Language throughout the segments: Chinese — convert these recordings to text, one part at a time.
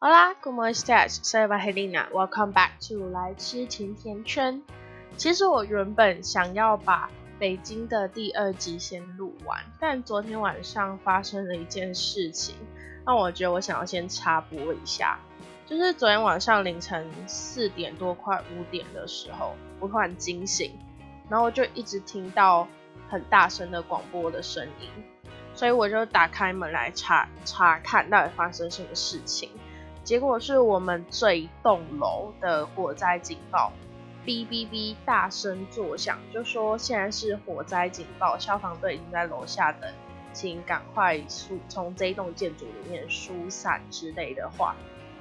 好啦，Good morning, stars. Sorry about Helena. Welcome back to 来吃甜甜圈。其实我原本想要把北京的第二集先录完，但昨天晚上发生了一件事情，让我觉得我想要先插播一下。就是昨天晚上凌晨四点多快五点的时候，我突然惊醒，然后就一直听到很大声的广播的声音，所以我就打开门来查查看到底发生什么事情。结果是我们这一栋楼的火灾警报，哔哔哔大声作响，就说现在是火灾警报，消防队已经在楼下等，请赶快疏从这一栋建筑里面疏散之类的话。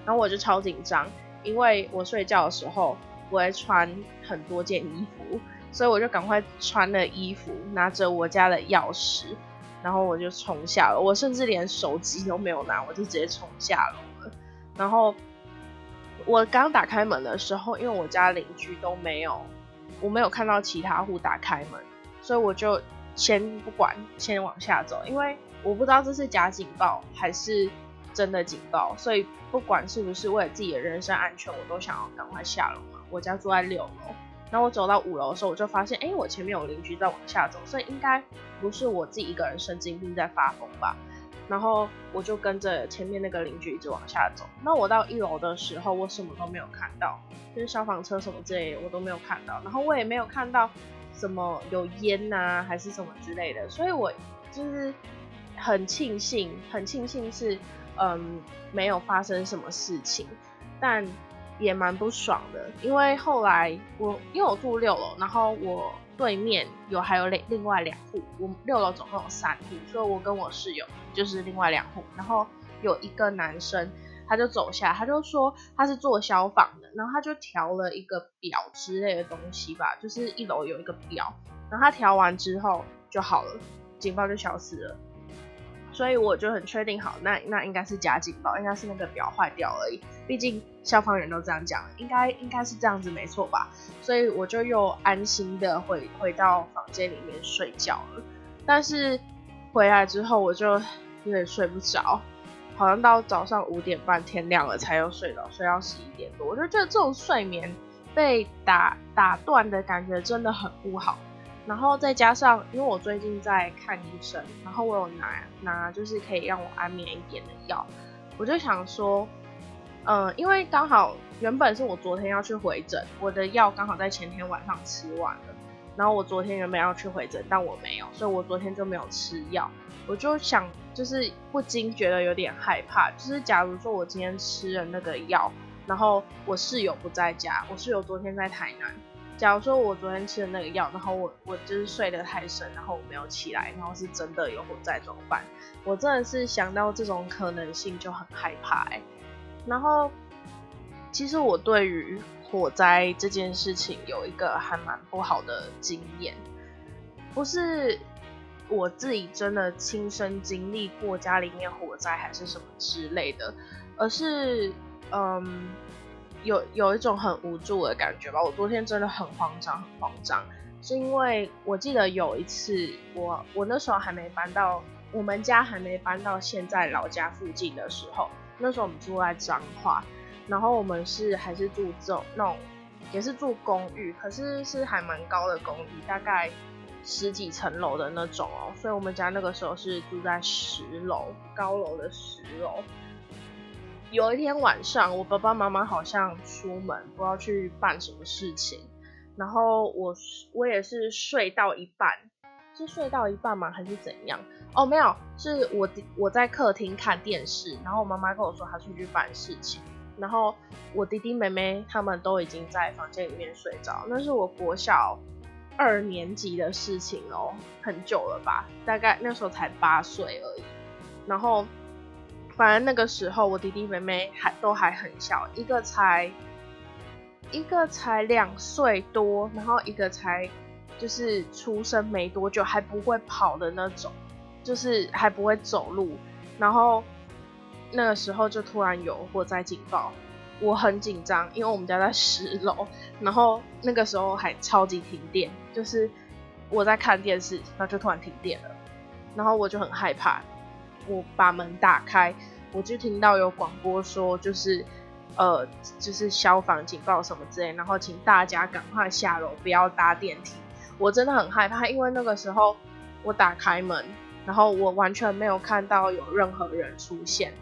然后我就超紧张，因为我睡觉的时候我会穿很多件衣服，所以我就赶快穿了衣服，拿着我家的钥匙，然后我就冲下楼。我甚至连手机都没有拿，我就直接冲下楼。然后我刚打开门的时候，因为我家邻居都没有，我没有看到其他户打开门，所以我就先不管，先往下走，因为我不知道这是假警报还是真的警报，所以不管是不是为了自己的人身安全，我都想要赶快下楼嘛。我家住在六楼，然后我走到五楼的时候，我就发现，哎，我前面有邻居在往下走，所以应该不是我自己一个人神经病在发疯吧。然后我就跟着前面那个邻居一直往下走。那我到一楼的时候，我什么都没有看到，就是消防车什么之类我都没有看到。然后我也没有看到什么有烟呐，还是什么之类的。所以我就是很庆幸，很庆幸是嗯没有发生什么事情，但也蛮不爽的，因为后来我因为我住六楼，然后我。对面有还有另另外两户，我六楼总共有三户，所以我跟我室友就是另外两户。然后有一个男生，他就走下，他就说他是做消防的，然后他就调了一个表之类的东西吧，就是一楼有一个表，然后他调完之后就好了，警报就消失了。所以我就很确定，好，那那应该是假警报，应该是那个表坏掉而已。毕竟消防员都这样讲，应该应该是这样子，没错吧？所以我就又安心的回回到房间里面睡觉了。但是回来之后，我就有点睡不着，好像到早上五点半天亮了才又睡着，睡到十一点多。我就觉得这种睡眠被打打断的感觉真的很不好。然后再加上，因为我最近在看医生，然后我有拿拿就是可以让我安眠一点的药，我就想说，嗯，因为刚好原本是我昨天要去回诊，我的药刚好在前天晚上吃完了，然后我昨天原本要去回诊，但我没有，所以我昨天就没有吃药。我就想，就是不禁觉得有点害怕，就是假如说我今天吃了那个药，然后我室友不在家，我室友昨天在台南。假如说我昨天吃的那个药，然后我我就是睡得太深，然后我没有起来，然后是真的有火灾怎么办？我真的是想到这种可能性就很害怕。然后其实我对于火灾这件事情有一个还蛮不好的经验，不是我自己真的亲身经历过家里面火灾还是什么之类的，而是嗯。有有一种很无助的感觉吧。我昨天真的很慌张，很慌张，是因为我记得有一次，我我那时候还没搬到我们家，还没搬到现在老家附近的时候，那时候我们住在彰化，然后我们是还是住这种那种，也是住公寓，可是是还蛮高的公寓，大概十几层楼的那种哦。所以我们家那个时候是住在十楼高楼的十楼。有一天晚上，我爸爸妈妈好像出门，不知道去办什么事情。然后我我也是睡到一半，是睡到一半吗？还是怎样？哦，没有，是我我在客厅看电视，然后我妈妈跟我说她出去办事情，然后我弟弟妹妹他们都已经在房间里面睡着。那是我国小二年级的事情哦，很久了吧？大概那时候才八岁而已。然后。反正那个时候，我弟弟妹妹还都还很小，一个才一个才两岁多，然后一个才就是出生没多久，还不会跑的那种，就是还不会走路。然后那个时候就突然有火灾警报，我很紧张，因为我们家在十楼，然后那个时候还超级停电，就是我在看电视，然后就突然停电了，然后我就很害怕。我把门打开，我就听到有广播说，就是呃，就是消防警报什么之类，然后请大家赶快下楼，不要搭电梯。我真的很害怕，因为那个时候我打开门，然后我完全没有看到有任何人出现，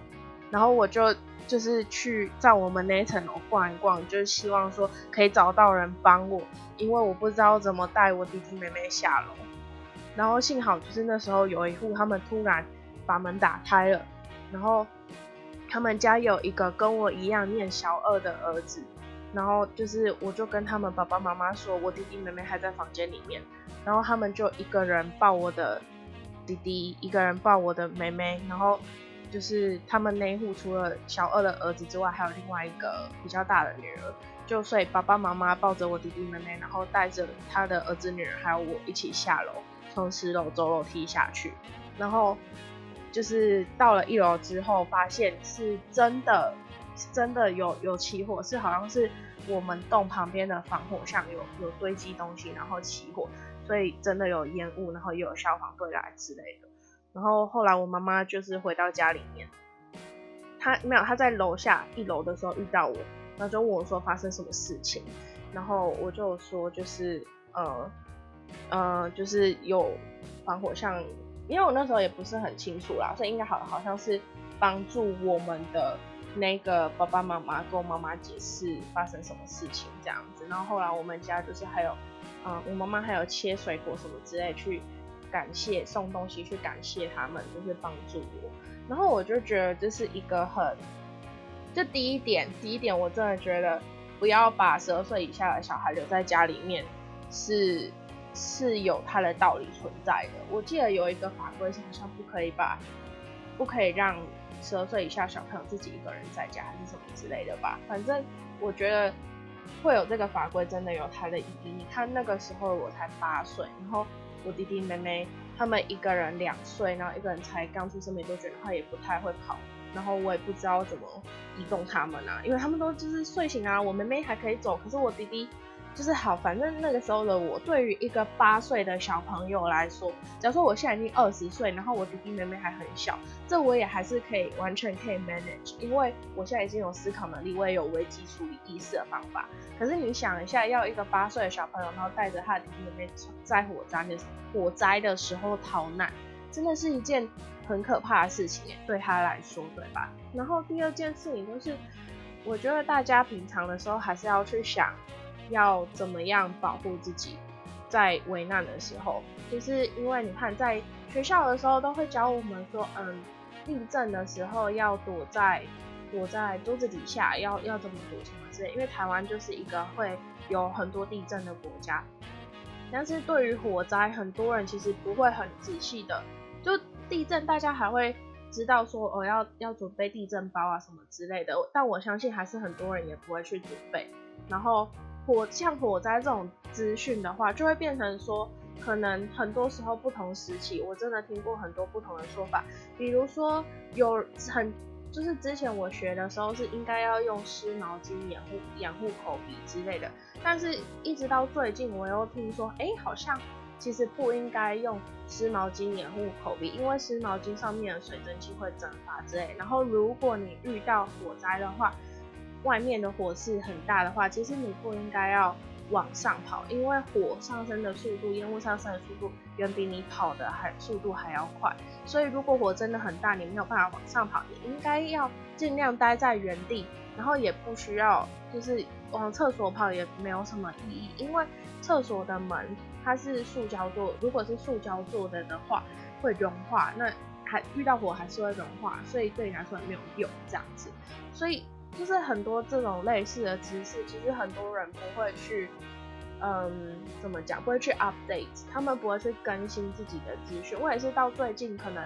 然后我就就是去在我们那层楼逛一逛，就是希望说可以找到人帮我，因为我不知道怎么带我弟弟妹妹下楼。然后幸好就是那时候有一户他们突然把门打开了，然后他们家有一个跟我一样念小二的儿子。然后就是我就跟他们爸爸妈妈说，我弟弟妹妹还在房间里面，然后他们就一个人抱我的弟弟，一个人抱我的妹妹，然后就是他们那户除了小二的儿子之外，还有另外一个比较大的女儿，就所以爸爸妈妈抱着我弟弟妹妹，然后带着他的儿子女儿还有我一起下楼，从十楼走楼梯下去，然后就是到了一楼之后，发现是真的。真的有有起火，是好像是我们洞旁边的防火巷有有堆积东西，然后起火，所以真的有烟雾，然后又有消防队来之类的。然后后来我妈妈就是回到家里面，她没有她在楼下一楼的时候遇到我，然后就问我说发生什么事情，然后我就说就是呃呃就是有防火巷，因为我那时候也不是很清楚啦，所以应该好好像是帮助我们的。那个爸爸妈妈跟我妈妈解释发生什么事情这样子，然后后来我们家就是还有，嗯，我妈妈还有切水果什么之类去感谢送东西去感谢他们，就是帮助我。然后我就觉得这是一个很，就第一点，第一点我真的觉得不要把十二岁以下的小孩留在家里面是是有它的道理存在的。我记得有一个法规是好像不可以把不可以让。十二岁以下小朋友自己一个人在家还是什么之类的吧，反正我觉得会有这个法规真的有它的意义。你看那个时候我才八岁，然后我弟弟妹妹他们一个人两岁，然后一个人才刚出生没多久，他也不太会跑，然后我也不知道怎么移动他们啊，因为他们都就是睡醒啊，我妹妹还可以走，可是我弟弟。就是好，反正那个时候的我，对于一个八岁的小朋友来说，假如说我现在已经二十岁，然后我弟弟妹妹还很小，这我也还是可以完全可以 manage，因为我现在已经有思考能力，我也有危机处理意识的方法。可是你想一下，要一个八岁的小朋友，然后带着他的弟弟妹妹在火灾的火灾的时候逃难，真的是一件很可怕的事情，对他来说，对吧？然后第二件事情就是，我觉得大家平常的时候还是要去想。要怎么样保护自己，在危难的时候，就是因为你看，在学校的时候都会教我们说，嗯，地震的时候要躲在躲在桌子底下，要要怎么躲什么之类。因为台湾就是一个会有很多地震的国家，但是对于火灾，很多人其实不会很仔细的。就地震，大家还会知道说，哦，要要准备地震包啊什么之类的，但我相信还是很多人也不会去准备，然后。火像火灾这种资讯的话，就会变成说，可能很多时候不同时期，我真的听过很多不同的说法。比如说有很，就是之前我学的时候是应该要用湿毛巾掩护掩护口鼻之类的，但是一直到最近我又听说，哎，好像其实不应该用湿毛巾掩护口鼻，因为湿毛巾上面的水蒸气会蒸发之类。然后如果你遇到火灾的话，外面的火势很大的话，其实你不应该要往上跑，因为火上升的速度，烟雾上升的速度远比你跑的还速度还要快。所以如果火真的很大，你没有办法往上跑，你应该要尽量待在原地，然后也不需要就是往厕所跑也没有什么意义，因为厕所的门它是塑胶做，如果是塑胶做的的话会融化，那还遇到火还是会融化，所以对你来说也没有用这样子，所以。就是很多这种类似的知识，其实很多人不会去，嗯，怎么讲？不会去 update，他们不会去更新自己的资讯。我也是到最近，可能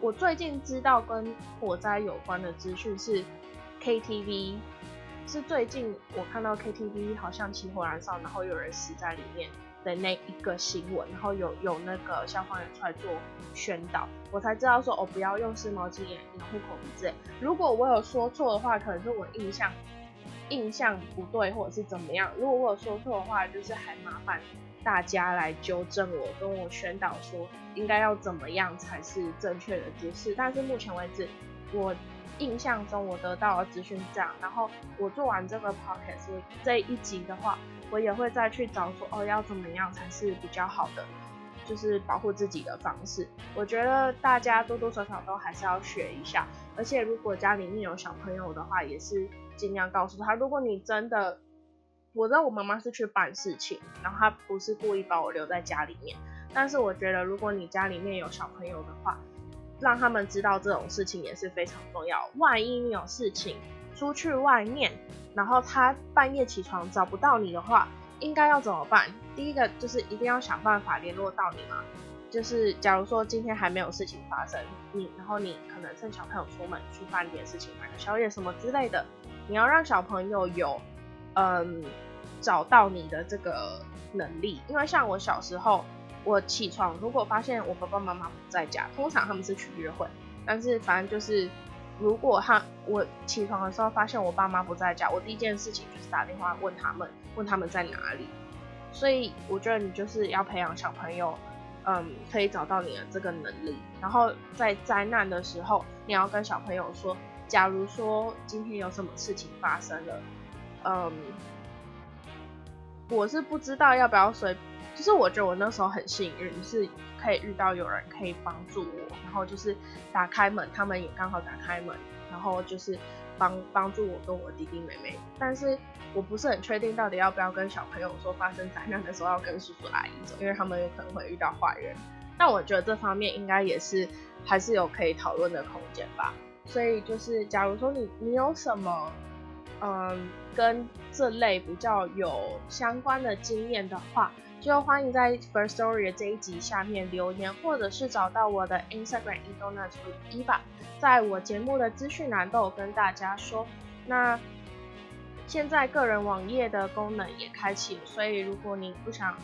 我最近知道跟火灾有关的资讯是 KTV，是最近我看到 KTV 好像起火燃烧，然后有人死在里面。的那一个新闻，然后有有那个消防员出来做宣导，我才知道说哦，不要用湿毛巾掩掩护口鼻之类。如果我有说错的话，可能是我印象印象不对，或者是怎么样。如果我有说错的话，就是还麻烦大家来纠正我，跟我宣导说应该要怎么样才是正确的姿势。但是目前为止，我。印象中我得到的资讯是这样，然后我做完这个 podcast 这一集的话，我也会再去找说哦要怎么样才是比较好的，就是保护自己的方式。我觉得大家多多少少都还是要学一下，而且如果家里面有小朋友的话，也是尽量告诉他，如果你真的，我知道我妈妈是去办事情，然后她不是故意把我留在家里面，但是我觉得如果你家里面有小朋友的话，让他们知道这种事情也是非常重要。万一你有事情出去外面，然后他半夜起床找不到你的话，应该要怎么办？第一个就是一定要想办法联络到你嘛。就是假如说今天还没有事情发生，你然后你可能趁小朋友出门去办点事情，买个宵夜什么之类的，你要让小朋友有嗯找到你的这个能力。因为像我小时候。我起床，如果发现我爸爸妈妈不在家，通常他们是去约会。但是反正就是，如果他我起床的时候发现我爸妈不在家，我第一件事情就是打电话问他们，问他们在哪里。所以我觉得你就是要培养小朋友，嗯，可以找到你的这个能力。然后在灾难的时候，你要跟小朋友说，假如说今天有什么事情发生了，嗯，我是不知道要不要随。就是我觉得我那时候很幸运，是可以遇到有人可以帮助我，然后就是打开门，他们也刚好打开门，然后就是帮帮助我跟我弟弟妹妹。但是我不是很确定到底要不要跟小朋友说发生灾难的时候要跟叔叔阿姨走，因为他们有可能会遇到坏人。但我觉得这方面应该也是还是有可以讨论的空间吧。所以就是假如说你你有什么嗯跟这类比较有相关的经验的话。就欢迎在 First Story 这一集下面留言，或者是找到我的 Instagram e d o n a t with Eva，在我节目的资讯栏都有跟大家说。那现在个人网页的功能也开启了，所以如果你不想，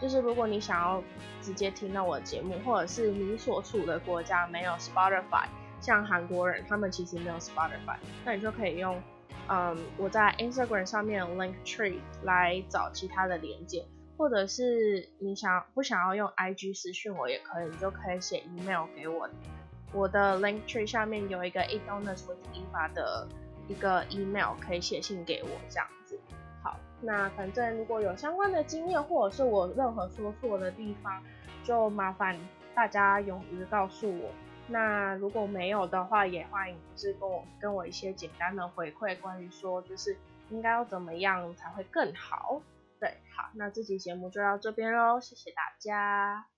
就是如果你想要直接听到我的节目，或者是你所处的国家没有 Spotify，像韩国人他们其实没有 Spotify，那你就可以用嗯我在 Instagram 上面 Link Tree 来找其他的连接。或者是你想不想要用 IG 私讯我也可以，你就可以写 email 给我。我的 link tree 下面有一个 e d o n a s with Eva 的一个 email，可以写信给我这样子。好，那反正如果有相关的经验，或者是我任何说错的地方，就麻烦大家勇于告诉我。那如果没有的话，也欢迎就是跟我跟我一些简单的回馈，关于说就是应该要怎么样才会更好。对，好，那这期节目就到这边喽，谢谢大家。